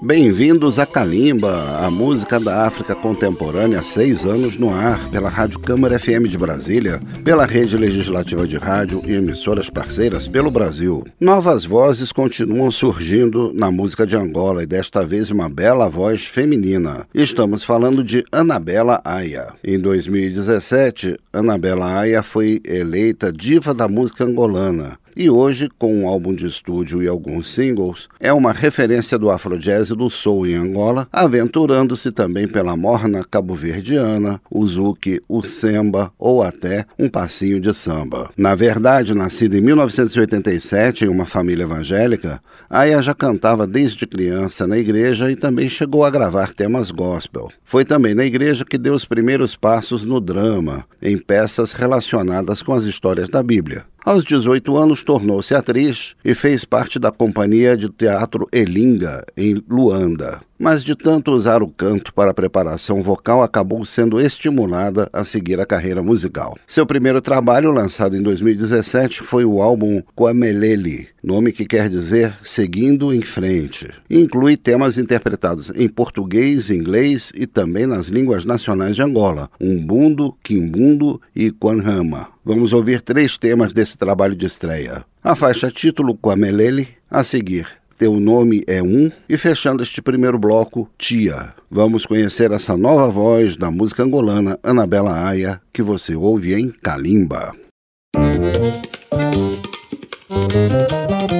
Bem-vindos a Kalimba, a música da África contemporânea, seis anos no ar, pela Rádio Câmara FM de Brasília, pela Rede Legislativa de Rádio e emissoras parceiras pelo Brasil. Novas vozes continuam surgindo na música de Angola e desta vez uma bela voz feminina. Estamos falando de Anabela Aya. Em 2017, Anabela Aya foi eleita diva da música angolana e hoje, com um álbum de estúdio e alguns singles, é uma referência do afrojazz e do soul em Angola, aventurando-se também pela morna cabo-verdiana, o zouk, o samba ou até um passinho de samba. Na verdade, nascida em 1987 em uma família evangélica, Aya já cantava desde criança na igreja e também chegou a gravar temas gospel. Foi também na igreja que deu os primeiros passos no drama, em peças relacionadas com as histórias da Bíblia. Aos 18 anos, tornou-se atriz e fez parte da companhia de teatro Elinga, em Luanda mas de tanto usar o canto para a preparação vocal, acabou sendo estimulada a seguir a carreira musical. Seu primeiro trabalho, lançado em 2017, foi o álbum Kwameleli, nome que quer dizer Seguindo em Frente. inclui temas interpretados em português, inglês e também nas línguas nacionais de Angola, Umbundo, Quimbundo e Kwanhama. Vamos ouvir três temas desse trabalho de estreia. A faixa título Kwameleli, a seguir teu nome é um. E fechando este primeiro bloco, Tia. Vamos conhecer essa nova voz da música angolana Anabela Aya, que você ouve em Kalimba. way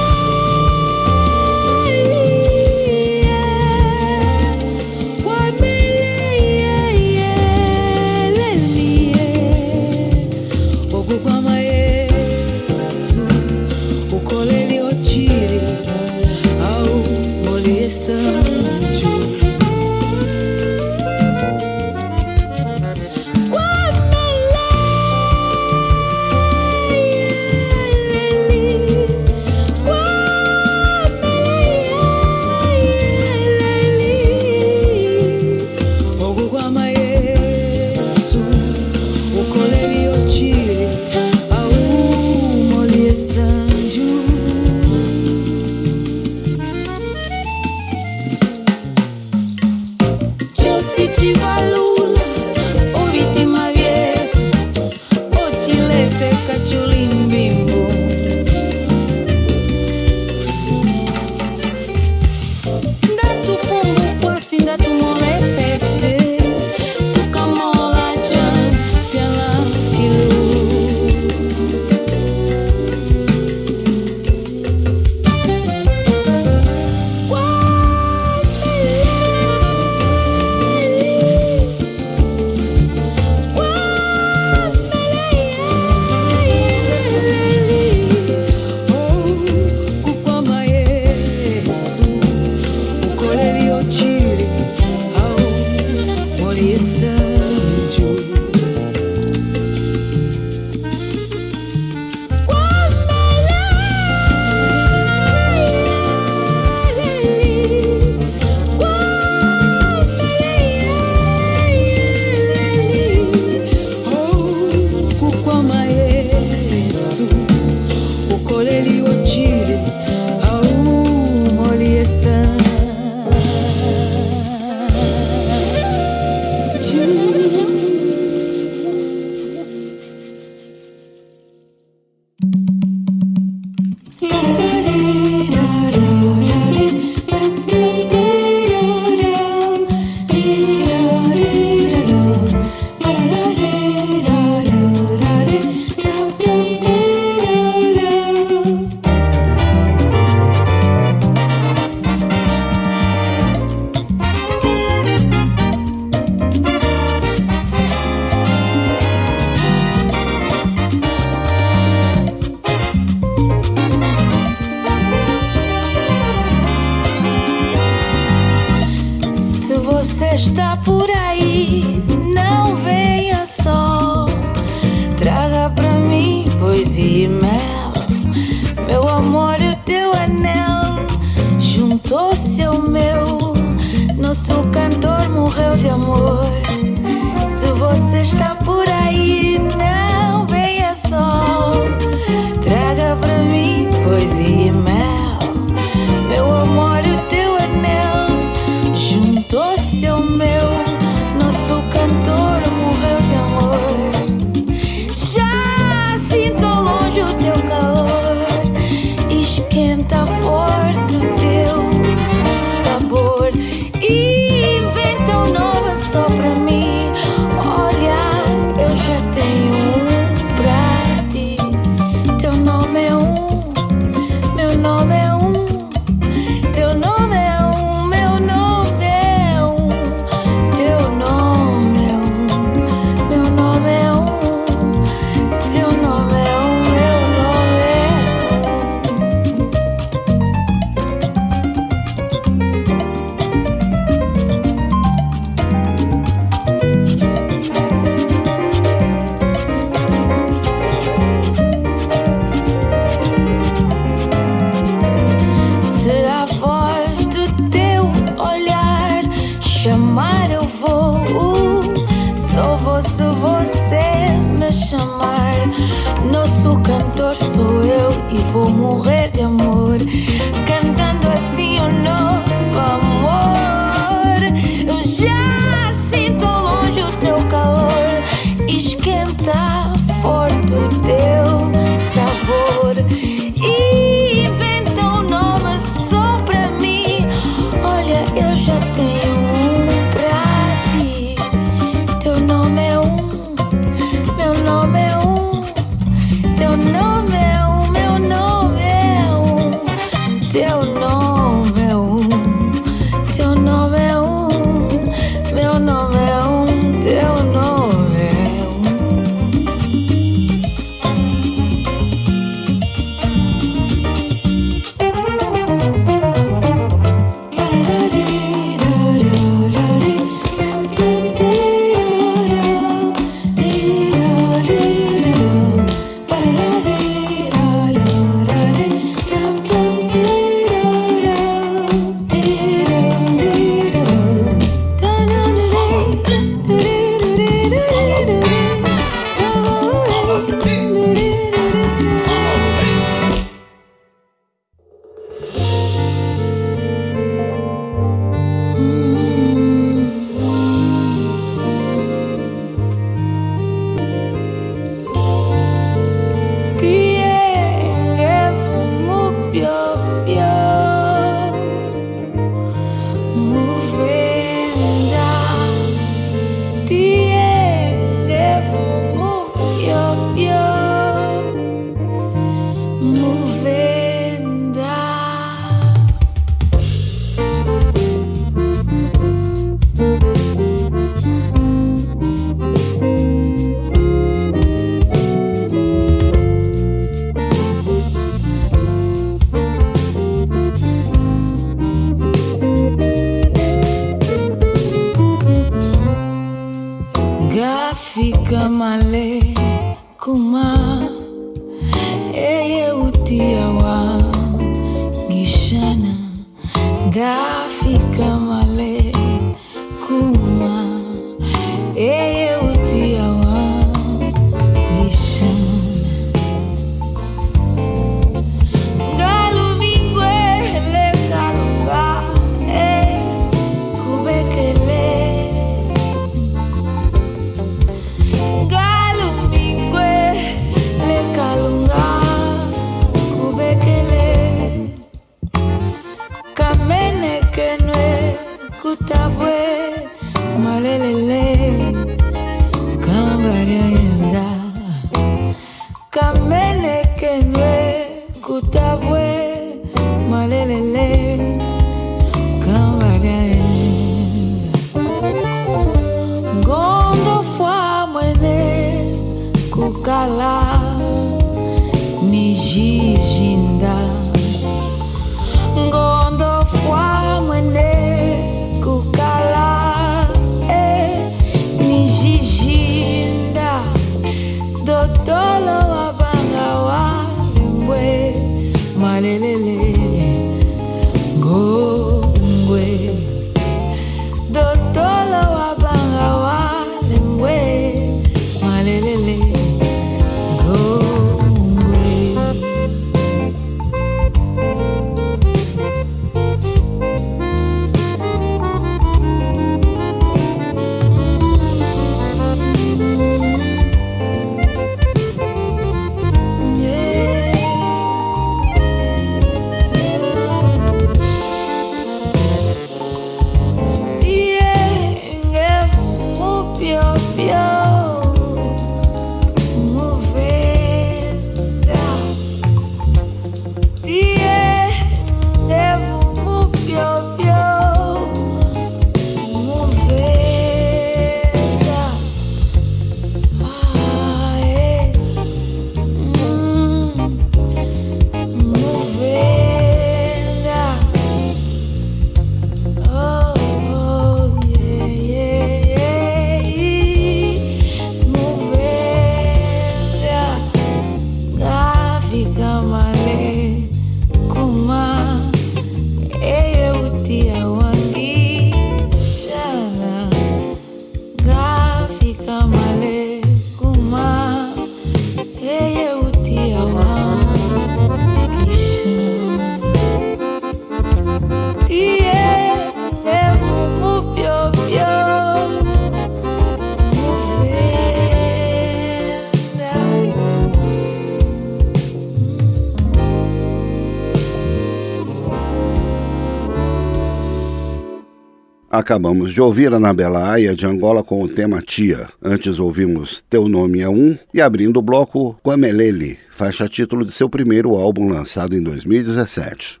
Acabamos de ouvir Anabela Aya de Angola com o tema Tia. Antes ouvimos Teu Nome é Um e abrindo o bloco Quamelele, faixa título de seu primeiro álbum lançado em 2017.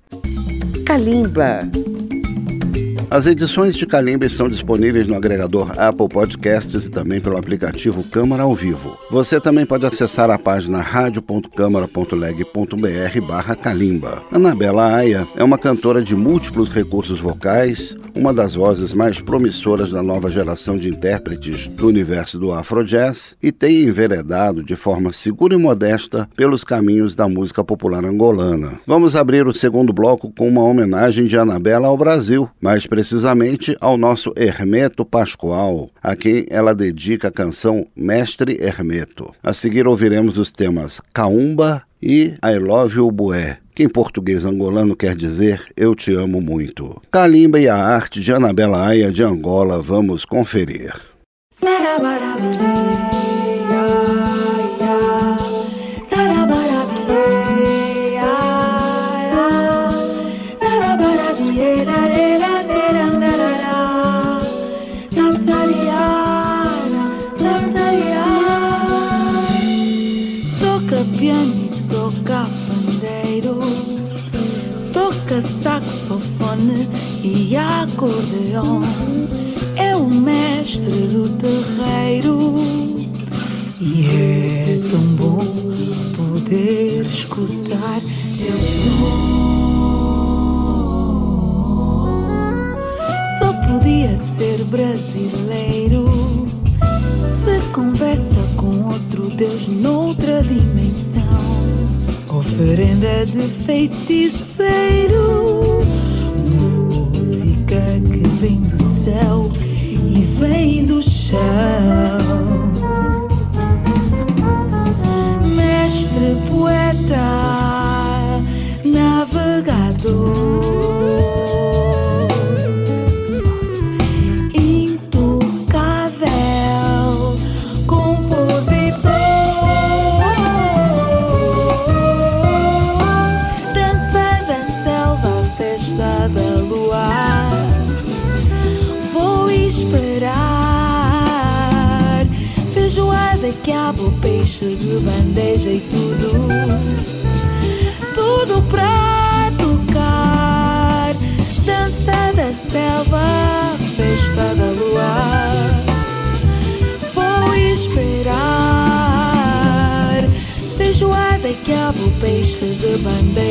Kalimba. As edições de Calimba estão disponíveis no agregador Apple Podcasts e também pelo aplicativo Câmara ao Vivo. Você também pode acessar a página radio.câmara.leg.br barra Calimba. Anabela Aya é uma cantora de múltiplos recursos vocais, uma das vozes mais promissoras da nova geração de intérpretes do universo do Afrojazz e tem enveredado de forma segura e modesta pelos caminhos da música popular angolana. Vamos abrir o segundo bloco com uma homenagem de Anabela ao Brasil, mais precisamente ao nosso Hermeto Pascoal, a quem ela dedica a canção Mestre Hermeto. A seguir ouviremos os temas Caumba e I Love You Bué que em português angolano quer dizer Eu Te Amo Muito. Calimba e a arte de Anabela Aya de Angola, vamos conferir. Quiabo, peixe de bandeja e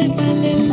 se cale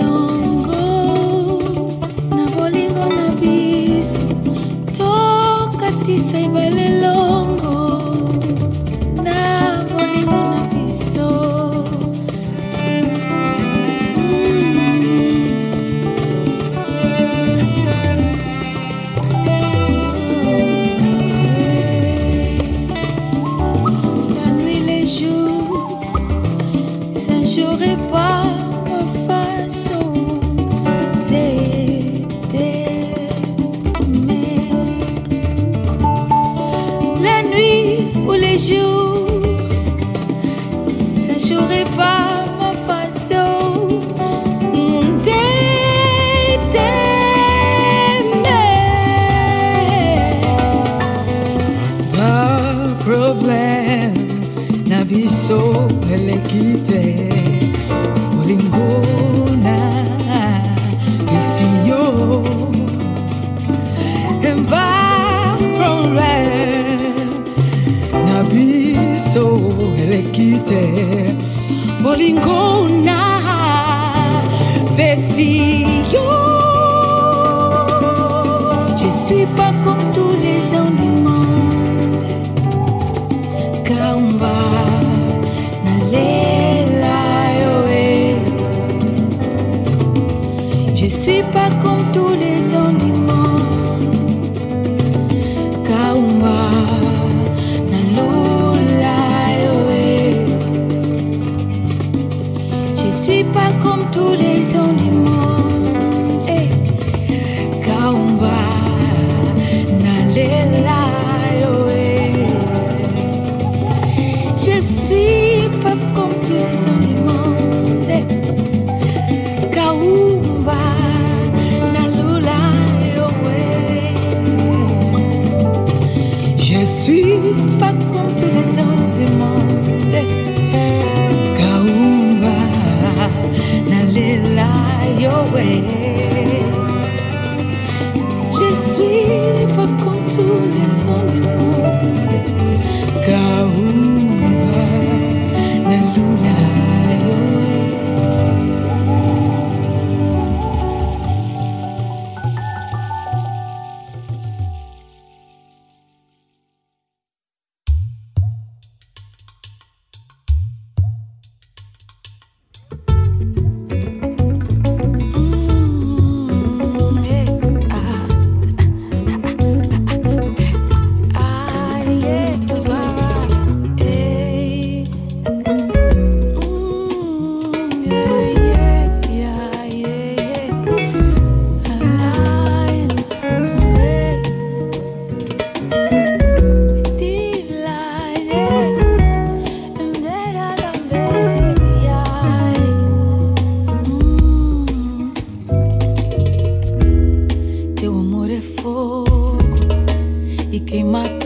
que mata.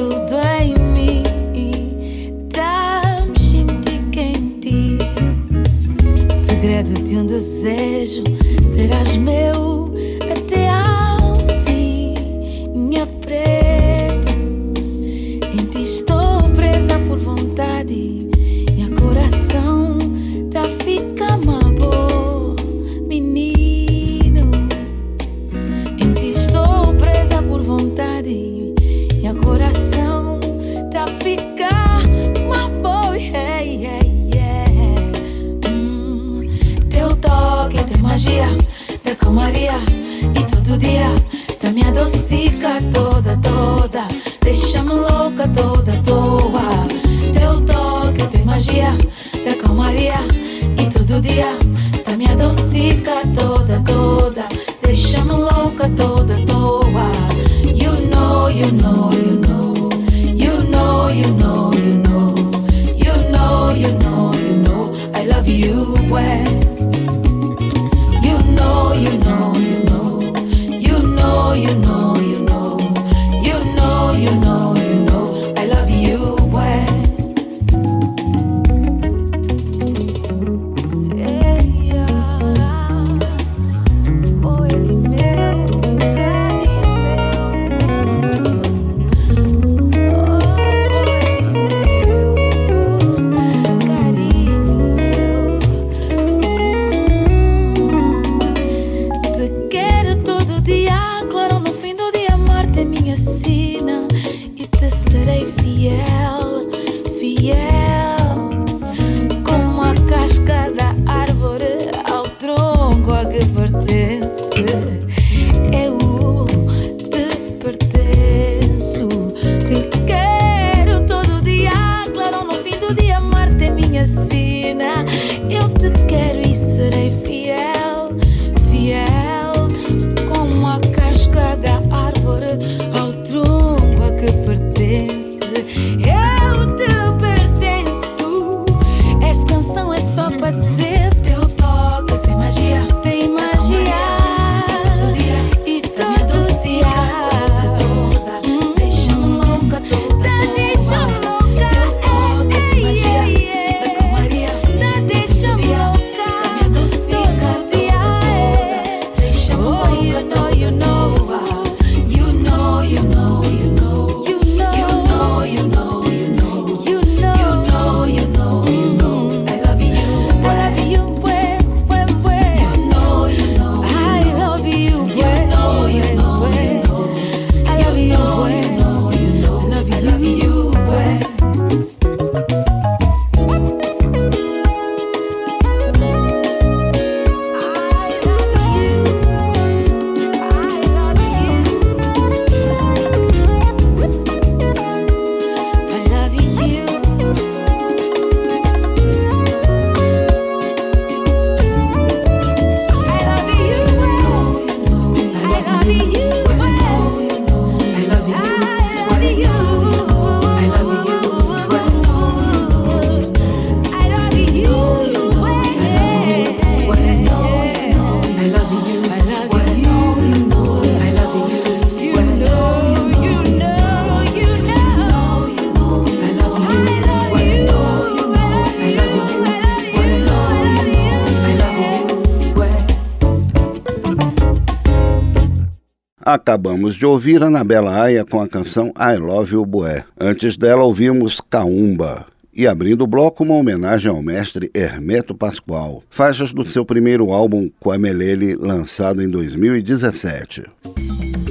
Acabamos de ouvir Anabela Aia com a canção I Love You Bué. Antes dela, ouvimos Caumba. E abrindo o bloco, uma homenagem ao mestre Hermeto Pascoal. Faixas do seu primeiro álbum, Quamelele, lançado em 2017.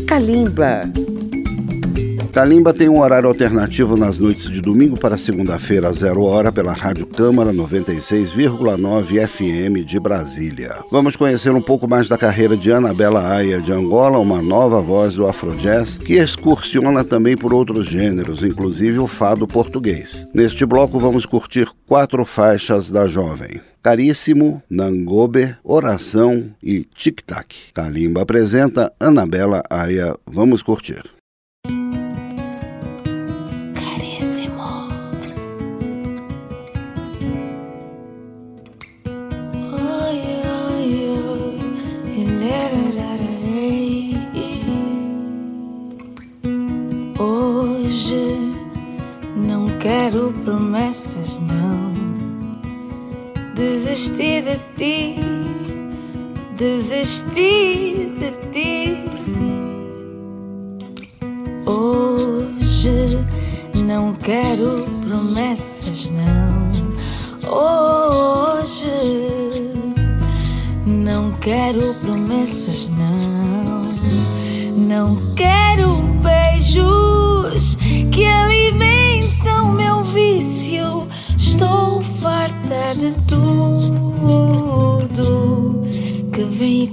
Kalimba. Calimba tem um horário alternativo nas noites de domingo para segunda-feira, às zero hora, pela Rádio Câmara 96,9 FM de Brasília. Vamos conhecer um pouco mais da carreira de Anabela Aya de Angola, uma nova voz do Afrojazz, que excursiona também por outros gêneros, inclusive o fado português. Neste bloco vamos curtir quatro faixas da jovem. Caríssimo, Nangobe, Oração e Tic Tac. Kalimba apresenta Anabela Aya. Vamos curtir. hoje. Não quero promessas, não. Desistir de ti, desistir de ti. Hoje não quero promessas, não. Hoje não quero promessas, não. Não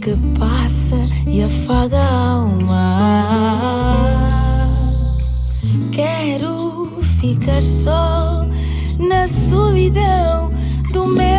que passa e afaga a alma. Quero ficar só na solidão do meu.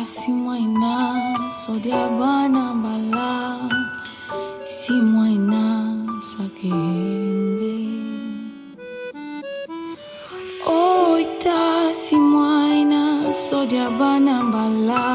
Asi moina, sodia bana bala, si moina sakende. Oita si moina, sodia bana bala.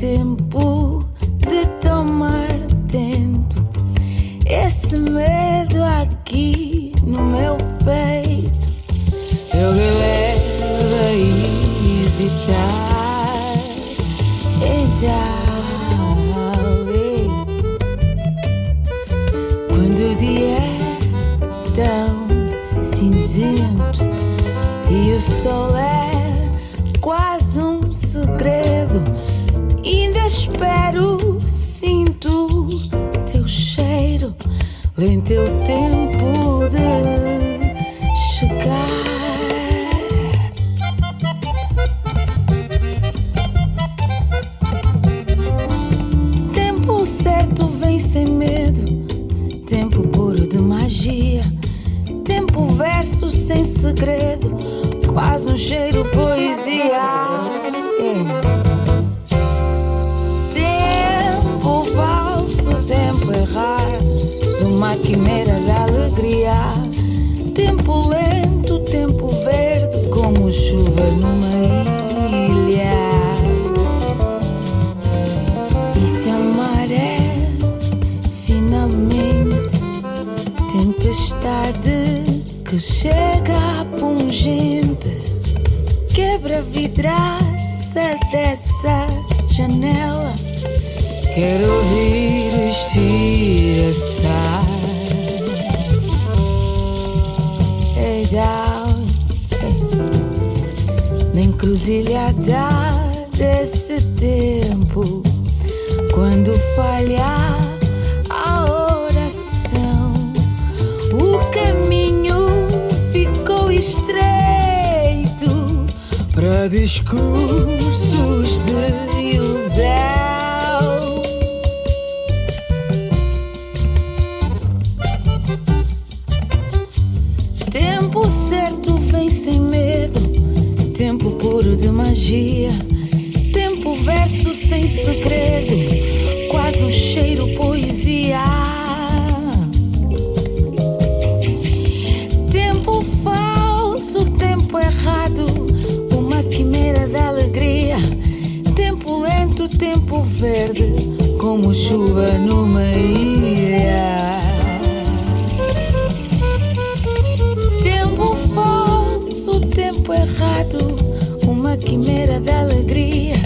Já quebra vidraça dessa janela. Quero ouvir o estiraçar Ei, down, na encruzilhada discursos de ilusão. Tempo certo vem sem medo, tempo puro de magia, tempo verso sem segredo, quase um cheiro poesia. Tempo verde, como chuva numa ilha. Tempo falso, tempo errado, uma quimera da alegria.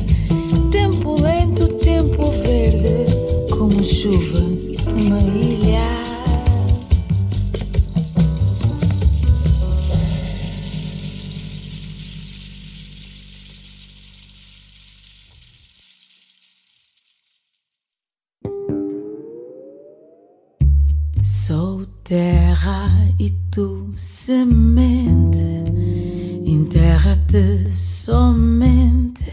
Sou terra e tu semente, enterra-te somente.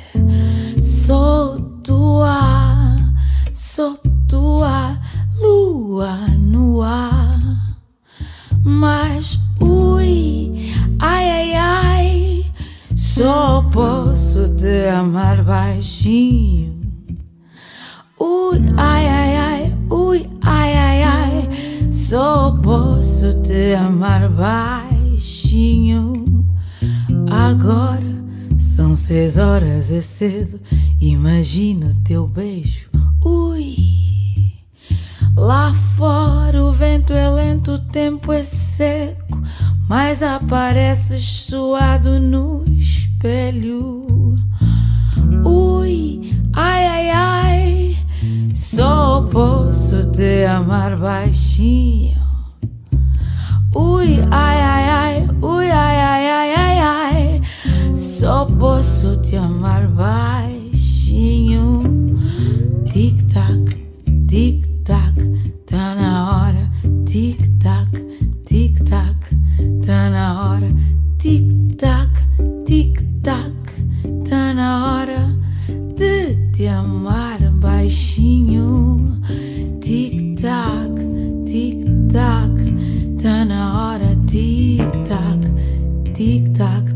Sou tua, sou tua lua no ar. Mas ui, ai ai ai, só posso te amar baixinho. Seis horas, é cedo. Imagina o teu beijo. Ui, lá fora o vento é lento, o tempo é seco. Mas apareces suado no espelho. Ui, ai, ai, ai. Só posso te amar baixinho. Ui, ai, ai, ai, ui, ai, ai, posso te amar baixinho. Tic-tac, tic-tac, tá na hora. Tic-tac, tic-tac, tá na hora. Tic-tac, tic-tac, tá na hora de te amar baixinho. Tic-tac, tic-tac, tá na hora. Tic-tac, tic-tac,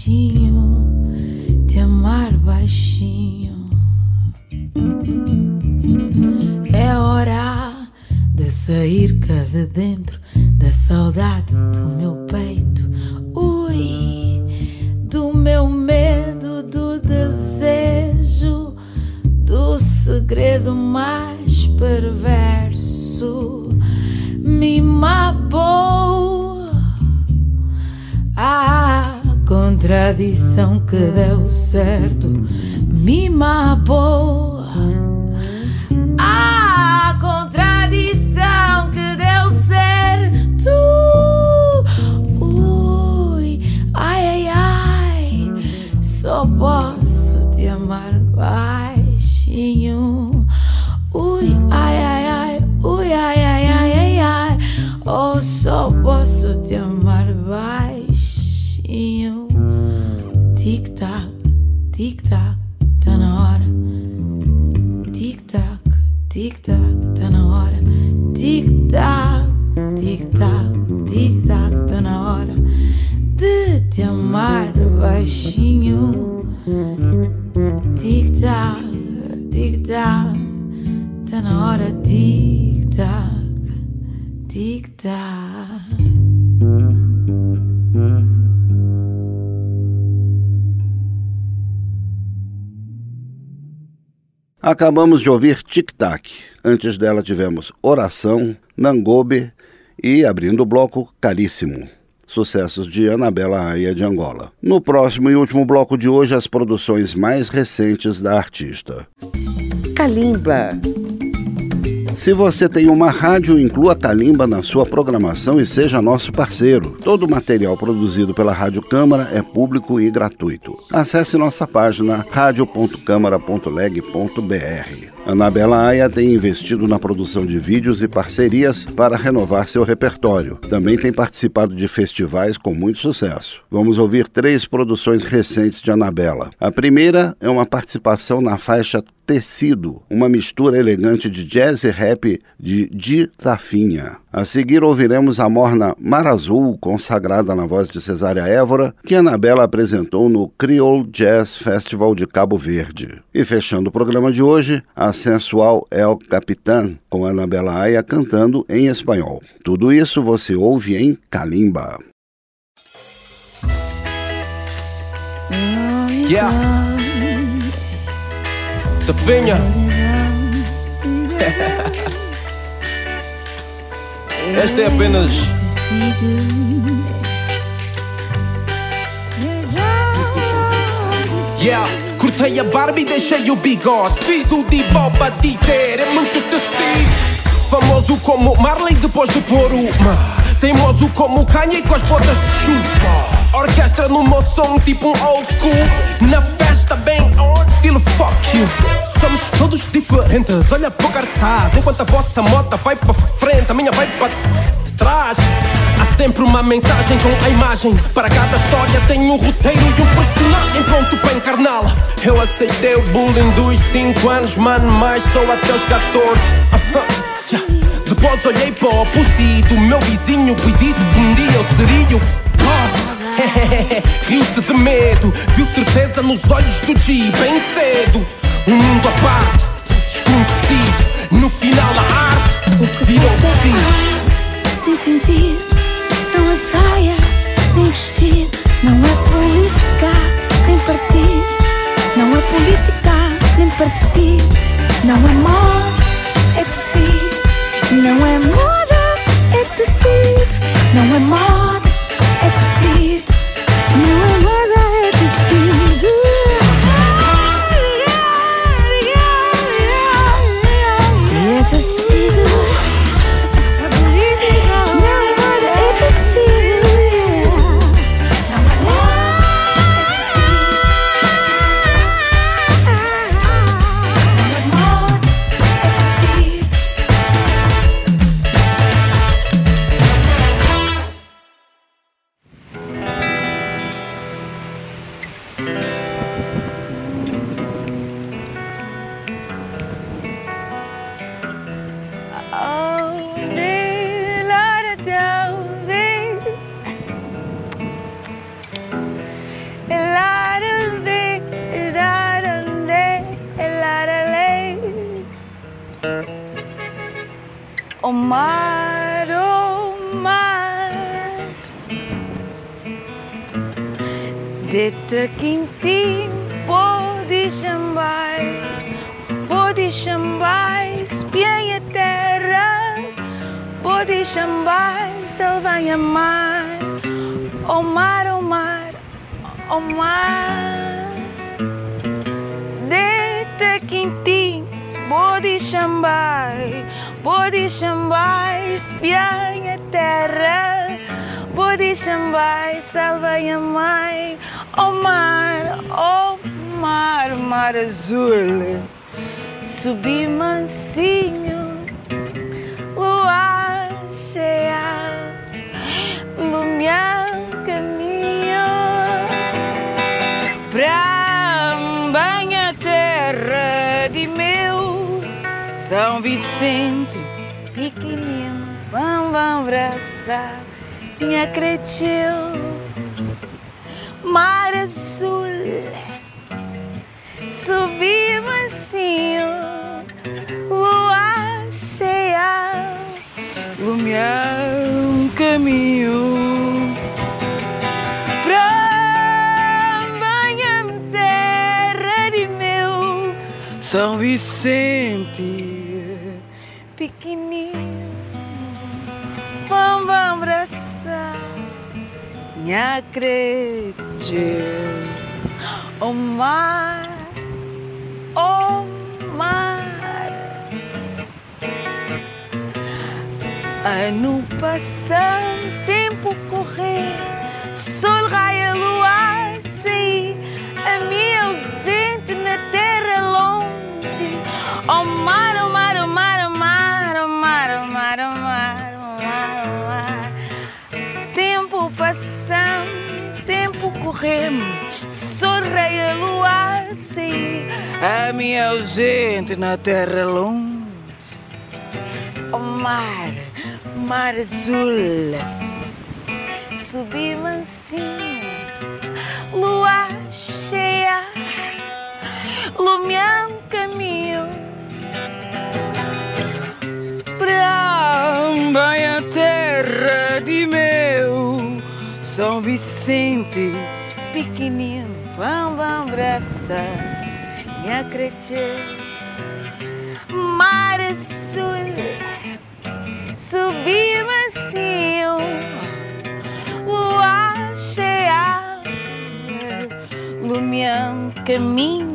baixinho. Te amar baixinho. É hora de sair cá de dentro da saudade Acabamos de ouvir Tic Tac. Antes dela tivemos Oração, Nangobe e, abrindo o bloco, Caríssimo. Sucessos de Anabela Aia de Angola. No próximo e último bloco de hoje, as produções mais recentes da artista. Kalimba. Se você tem uma rádio, inclua Calimba na sua programação e seja nosso parceiro. Todo o material produzido pela Rádio Câmara é público e gratuito. Acesse nossa página radio.câmara.leg.br. Anabela Aya tem investido na produção de vídeos e parcerias para renovar seu repertório. Também tem participado de festivais com muito sucesso. Vamos ouvir três produções recentes de Anabela. A primeira é uma participação na faixa Tecido, uma mistura elegante de jazz e rap de Di Tafinha. A seguir ouviremos a morna Mar Azul, consagrada na voz de Cesária Évora, que Anabela apresentou no Creole Jazz Festival de Cabo Verde. E fechando o programa de hoje, a sensual El Capitán, com Anabela Aya cantando em espanhol. Tudo isso você ouve em Kalimba. Yeah. Tafinha. Esta é apenas. Yeah, cortei a barba e deixei o bigode. Fiz o de boba dizer, é muito tecido. Famoso como Marley depois de pôr uma. Teimoso como Kanye com as botas de chuva. Orquestra no meu som, tipo um old school. Na festa, bem on, estilo fuck you. Somos todos diferentes, olha para o cartaz. Enquanto a vossa moto vai para frente, a minha vai para trás. Há sempre uma mensagem com a imagem. Para cada história tem um roteiro e um personagem pronto para encarná-la. Eu aceitei o bullying dos 5 anos, mano, mas sou até os 14. Uh -huh. yeah. Depois olhei para o pussy do meu vizinho e disse que um dia eu seria o boss. Riu-se de medo, viu certeza nos olhos do G bem cedo. Um mundo à parte, desconhecido. No final a arte virou Não é política, nem partido. Não é política, nem partido. Não é moda, é tecido. Não é moda, é tecido. Não é moda, de Quintim, pode chamar, pode chamar, espiei a terra, pode chamar, salva a mar, o mar, o mar, o mar. De te Quintim, pode chamar, pode chamar, espiei a terra, pode chamar, salva a mar. Mar, azul, subi mansinho, lua cheia, lumiar caminho pra banha terra de meu. São Vicente, pequenino, vão, vão abraçar. Minha cretil São Vicente, pequenino, vamos abraçar minha acredito. O mar, o mar. Ano passando, tempo correr, tempo correndo, sol raia, lua sair, a minha ausente na terra longe. O mar, mar azul, subi mansinho, lua cheia, lumiando caminho bem a terra de meu São Vicente, pequenino, quando abraça, me acredito. Mares subiu assim lua cheia, lumiando caminho.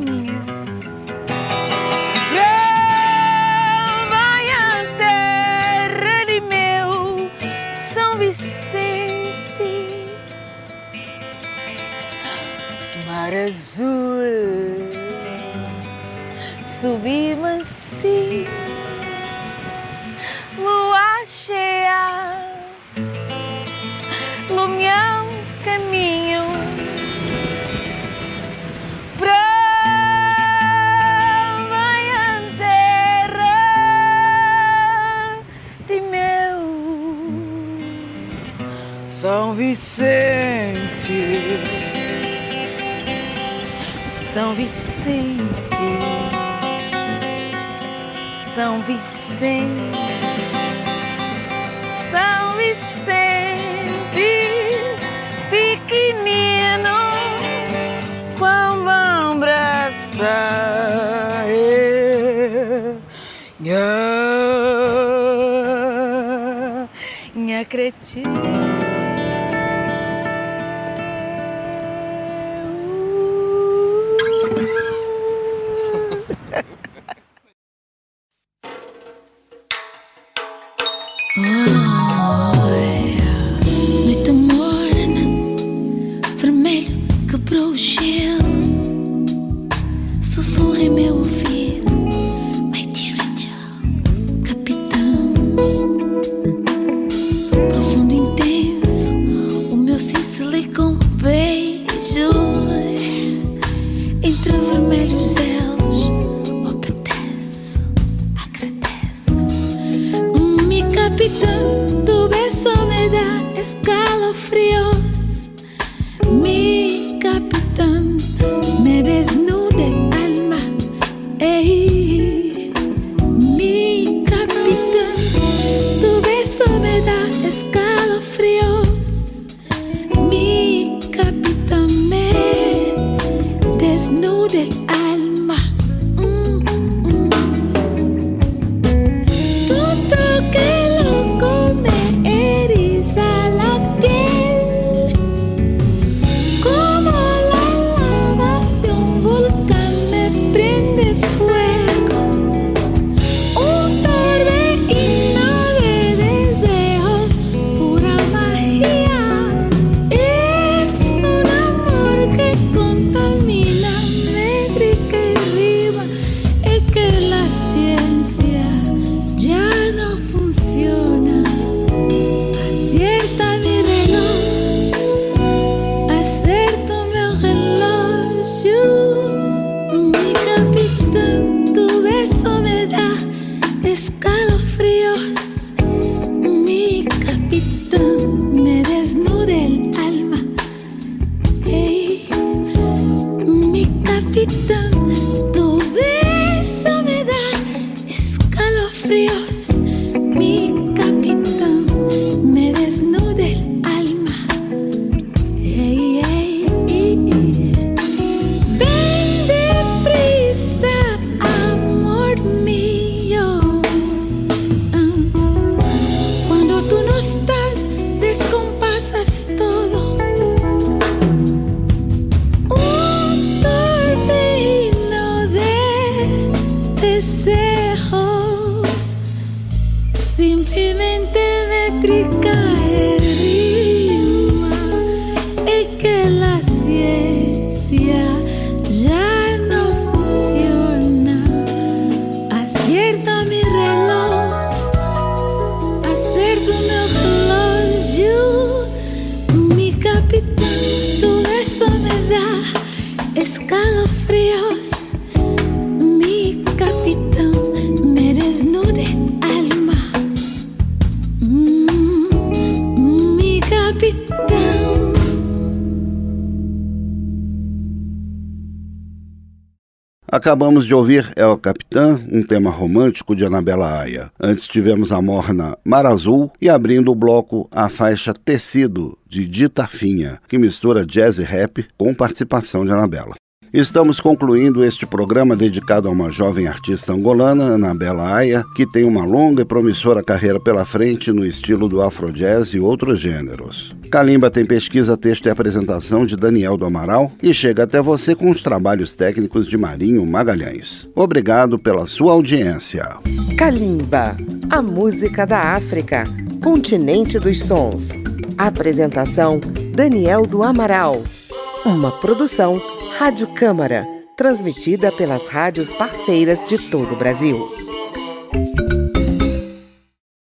Mar azul, subi mansinho, lua cheia, lumião caminho pra minha terra de meu. São Vicente, São Vicente, São Vicente, Acabamos de ouvir El Capitã, um tema romântico de Anabela Aya. Antes tivemos a morna Mar Azul e abrindo o bloco a faixa Tecido, de Dita Finha, que mistura jazz e rap com participação de Anabela. Estamos concluindo este programa dedicado a uma jovem artista angolana, Anabela Aya, que tem uma longa e promissora carreira pela frente no estilo do afrojazz e outros gêneros. Kalimba tem pesquisa, texto e apresentação de Daniel do Amaral e chega até você com os trabalhos técnicos de Marinho Magalhães. Obrigado pela sua audiência. Kalimba, a música da África, continente dos sons. Apresentação Daniel do Amaral. Uma produção Rádio Câmara, transmitida pelas rádios parceiras de todo o Brasil.